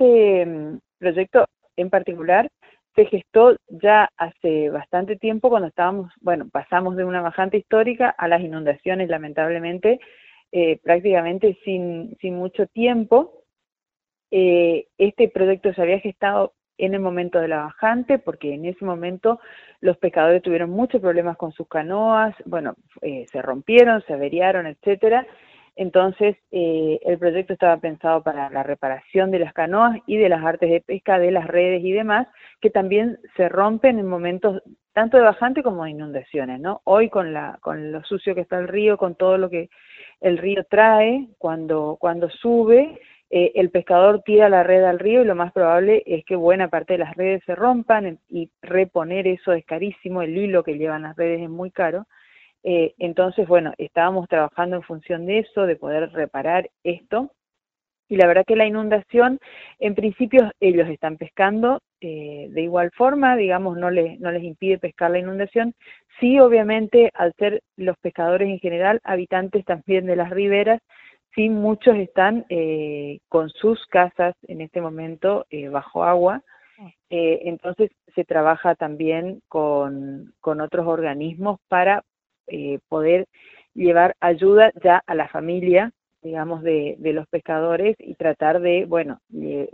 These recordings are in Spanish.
este mm, proyecto en particular se gestó ya hace bastante tiempo cuando estábamos, bueno, pasamos de una bajante histórica a las inundaciones, lamentablemente, eh, prácticamente sin, sin mucho tiempo. Eh, este proyecto se había gestado en el momento de la bajante, porque en ese momento los pescadores tuvieron muchos problemas con sus canoas, bueno, eh, se rompieron, se averiaron, etcétera, entonces, eh, el proyecto estaba pensado para la reparación de las canoas y de las artes de pesca, de las redes y demás, que también se rompen en momentos tanto de bajante como de inundaciones, ¿no? Hoy con, la, con lo sucio que está el río, con todo lo que el río trae, cuando, cuando sube, eh, el pescador tira la red al río y lo más probable es que buena parte de las redes se rompan y reponer eso es carísimo, el hilo que llevan las redes es muy caro. Eh, entonces, bueno, estábamos trabajando en función de eso, de poder reparar esto. Y la verdad que la inundación, en principio ellos están pescando eh, de igual forma, digamos, no les, no les impide pescar la inundación. Sí, obviamente, al ser los pescadores en general, habitantes también de las riberas, sí, muchos están eh, con sus casas en este momento bajo agua. entonces se trabaja también con, con otros organismos para eh, poder llevar ayuda ya a la familia, digamos, de, de los pescadores y tratar de, bueno, de,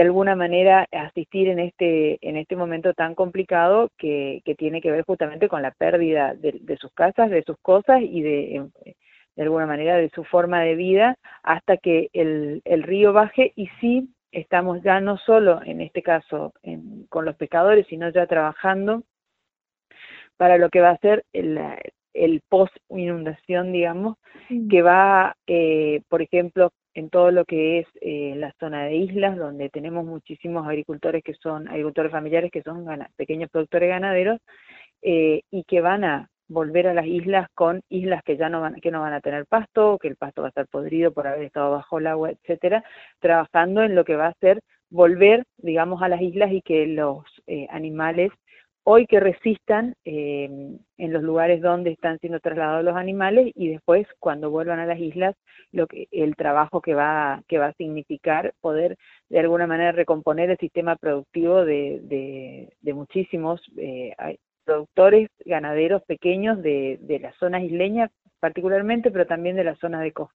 alguna manera asistir en este, en este momento tan complicado que, que tiene que ver justamente con la pérdida de, sus casas, de sus cosas y de, de alguna manera de su forma de vida hasta que el, el río baje. Y sí estamos ya no solo en este caso en, con los pescadores, sino ya trabajando para lo que va a ser el, el post inundación, digamos, que va, eh, por ejemplo, en todo lo que es eh, la zona de islas, donde tenemos muchísimos agricultores que son agricultores familiares, que son pequeños productores ganaderos, eh, y que van a volver a las islas con islas que ya no van, que no van a tener pasto, que el pasto va a estar podrido por haber estado bajo el agua, etcétera, trabajando en lo que va a ser volver, digamos, a las islas y que los animales hoy que resistan eh, en los lugares donde están siendo trasladados los animales y después cuando vuelvan a las islas lo que el trabajo que va que va a significar poder de alguna manera recomponer el sistema productivo de, de, muchísimos eh, productores ganaderos pequeños de, de las zonas isleñas particularmente pero también de las zonas de costa